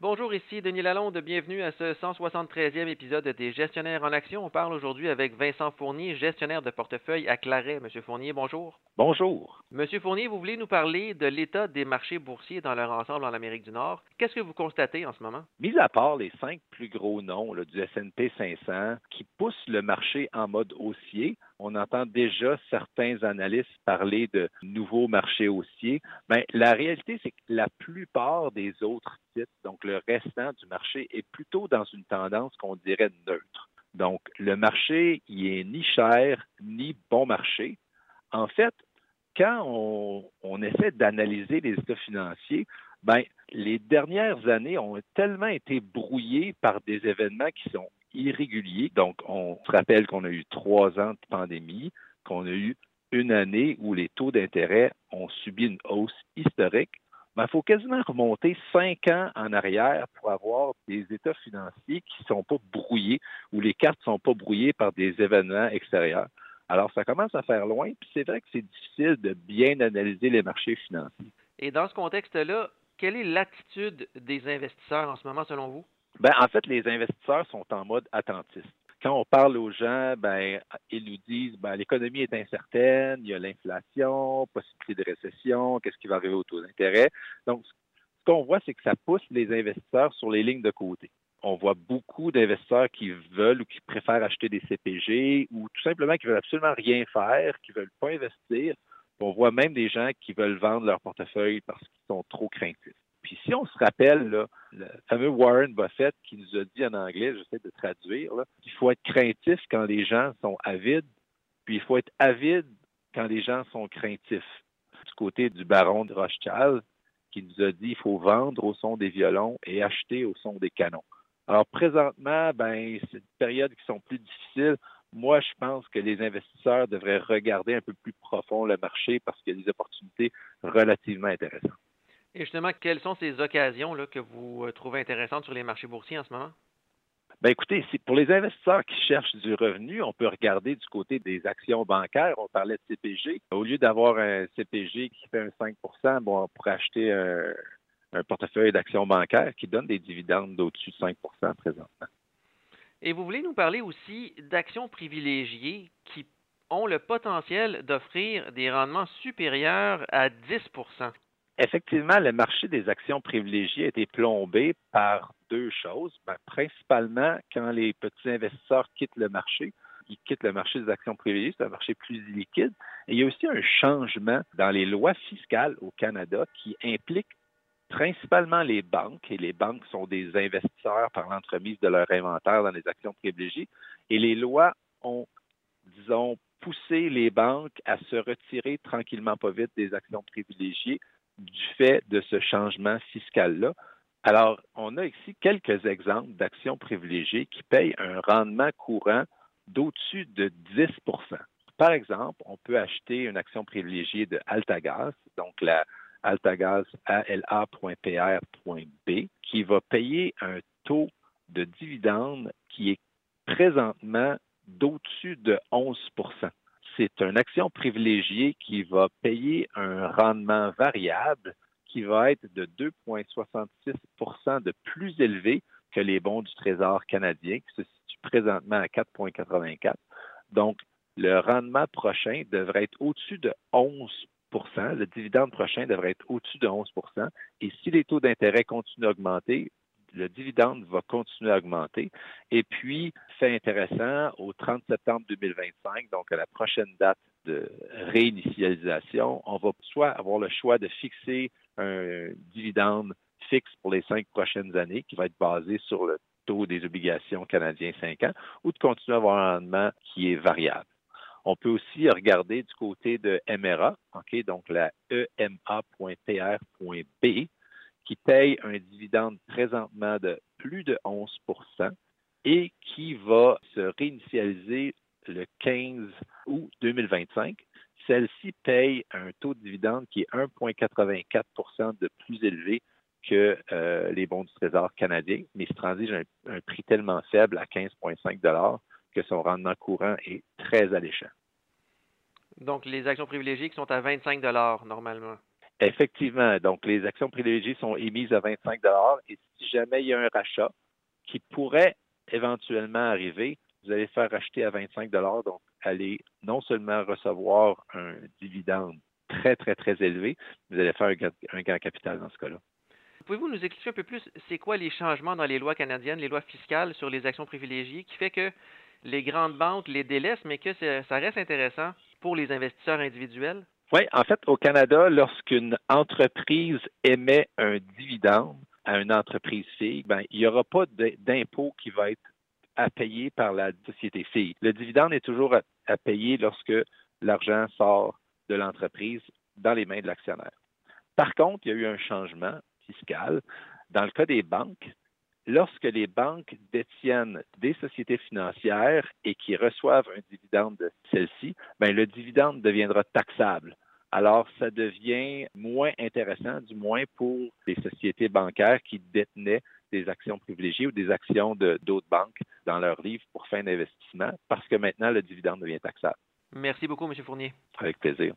Bonjour, ici Denis Lalonde. Bienvenue à ce 173e épisode des Gestionnaires en action. On parle aujourd'hui avec Vincent Fournier, gestionnaire de portefeuille à Claret. Monsieur Fournier, bonjour. Bonjour. Monsieur Fournier, vous voulez nous parler de l'état des marchés boursiers dans leur ensemble en Amérique du Nord. Qu'est-ce que vous constatez en ce moment? Mis à part les cinq plus gros noms du S&P 500 qui poussent le marché en mode haussier, on entend déjà certains analystes parler de nouveaux marchés haussiers. Mais ben, la réalité, c'est que la plupart des autres titres, donc le restant du marché, est plutôt dans une tendance qu'on dirait neutre. Donc, le marché, il est ni cher ni bon marché. En fait, quand on, essaie d'analyser les états financiers, ben, les dernières années ont tellement été brouillées par des événements qui sont irréguliers. Donc, on se rappelle qu'on a eu trois ans de pandémie, qu'on a eu une année où les taux d'intérêt ont subi une hausse historique. il faut quasiment remonter cinq ans en arrière pour avoir des états financiers qui ne sont pas brouillés, où les cartes ne sont pas brouillées par des événements extérieurs. Alors, ça commence à faire loin, puis c'est vrai que c'est difficile de bien analyser les marchés financiers. Et dans ce contexte-là, quelle est l'attitude des investisseurs en ce moment selon vous? Ben, en fait, les investisseurs sont en mode attentiste. Quand on parle aux gens, ben, ils nous disent ben, l'économie est incertaine, il y a l'inflation, possibilité de récession, qu'est-ce qui va arriver au taux d'intérêt? Donc, ce qu'on voit, c'est que ça pousse les investisseurs sur les lignes de côté. On voit beaucoup d'investisseurs qui veulent ou qui préfèrent acheter des CPG ou tout simplement qui veulent absolument rien faire, qui veulent pas investir. On voit même des gens qui veulent vendre leur portefeuille parce qu'ils sont trop craintifs. Puis si on se rappelle le fameux Warren Buffett qui nous a dit en anglais, j'essaie de traduire, qu'il faut être craintif quand les gens sont avides, puis il faut être avide quand les gens sont craintifs. Du côté du baron de Rothschild, qui nous a dit qu'il faut vendre au son des violons et acheter au son des canons. Alors présentement, ben, c'est des périodes qui sont plus difficiles. Moi, je pense que les investisseurs devraient regarder un peu plus profond le marché parce qu'il y a des opportunités relativement intéressantes. Et justement, quelles sont ces occasions là, que vous euh, trouvez intéressantes sur les marchés boursiers en ce moment? Ben écoutez, pour les investisseurs qui cherchent du revenu, on peut regarder du côté des actions bancaires. On parlait de CPG. Au lieu d'avoir un CPG qui fait un 5 bon, on pourrait acheter un, un portefeuille d'actions bancaires qui donne des dividendes d'au-dessus de 5% présentement. Et vous voulez nous parler aussi d'actions privilégiées qui ont le potentiel d'offrir des rendements supérieurs à 10 Effectivement, le marché des actions privilégiées a été plombé par deux choses. Ben, principalement, quand les petits investisseurs quittent le marché, ils quittent le marché des actions privilégiées, c'est un marché plus liquide. Il y a aussi un changement dans les lois fiscales au Canada qui implique principalement les banques, et les banques sont des investisseurs par l'entremise de leur inventaire dans les actions privilégiées, et les lois ont, disons, poussé les banques à se retirer tranquillement pas vite des actions privilégiées du fait de ce changement fiscal-là. Alors, on a ici quelques exemples d'actions privilégiées qui payent un rendement courant d'au-dessus de 10% Par exemple, on peut acheter une action privilégiée de Altagaz, donc la Altagaz ALA.PR.B, qui va payer un taux de dividende qui est présentement d'au-dessus de 11 c'est une action privilégiée qui va payer un rendement variable qui va être de 2,66% de plus élevé que les bons du Trésor canadien, qui se situe présentement à 4,84. Donc, le rendement prochain devrait être au-dessus de 11% le dividende prochain devrait être au-dessus de 11% Et si les taux d'intérêt continuent d'augmenter, le dividende va continuer à augmenter. Et puis, fait intéressant, au 30 septembre 2025, donc à la prochaine date de réinitialisation, on va soit avoir le choix de fixer un dividende fixe pour les cinq prochaines années qui va être basé sur le taux des obligations canadiens 5 ans ou de continuer à avoir un rendement qui est variable. On peut aussi regarder du côté de MRA, donc la EMA.PR.B, qui paye un dividende présentement de plus de 11% et qui va se réinitialiser le 15 août 2025. Celle-ci paye un taux de dividende qui est 1,84% de plus élevé que euh, les bons du Trésor canadien, mais se transige un, un prix tellement faible à 15,5 que son rendement courant est très alléchant. Donc, les actions privilégiées qui sont à 25 normalement. Effectivement. Donc, les actions privilégiées sont émises à 25 et si jamais il y a un rachat qui pourrait éventuellement arriver, vous allez faire racheter à 25 donc allez non seulement recevoir un dividende très, très, très élevé, vous allez faire un gain, capital dans ce cas-là. Pouvez-vous nous expliquer un peu plus, c'est quoi les changements dans les lois canadiennes, les lois fiscales sur les actions privilégiées, qui fait que les grandes banques les délaissent, mais que ça reste intéressant pour les investisseurs individuels? Oui, en fait, au Canada, lorsqu'une entreprise émet un dividende à une entreprise fille, ben, il n'y aura pas d'impôt qui va être à payer par la société fille. Le dividende est toujours à payer lorsque l'argent sort de l'entreprise dans les mains de l'actionnaire. Par contre, il y a eu un changement fiscal. Dans le cas des banques, lorsque les banques détiennent des sociétés financières et qui reçoivent un dividende de celles-ci, ben, le dividende deviendra taxable. Alors, ça devient moins intéressant, du moins pour les sociétés bancaires qui détenaient des actions privilégiées ou des actions d'autres banques dans leur livre pour fin d'investissement, parce que maintenant, le dividende devient taxable. Merci beaucoup, M. Fournier. Avec plaisir.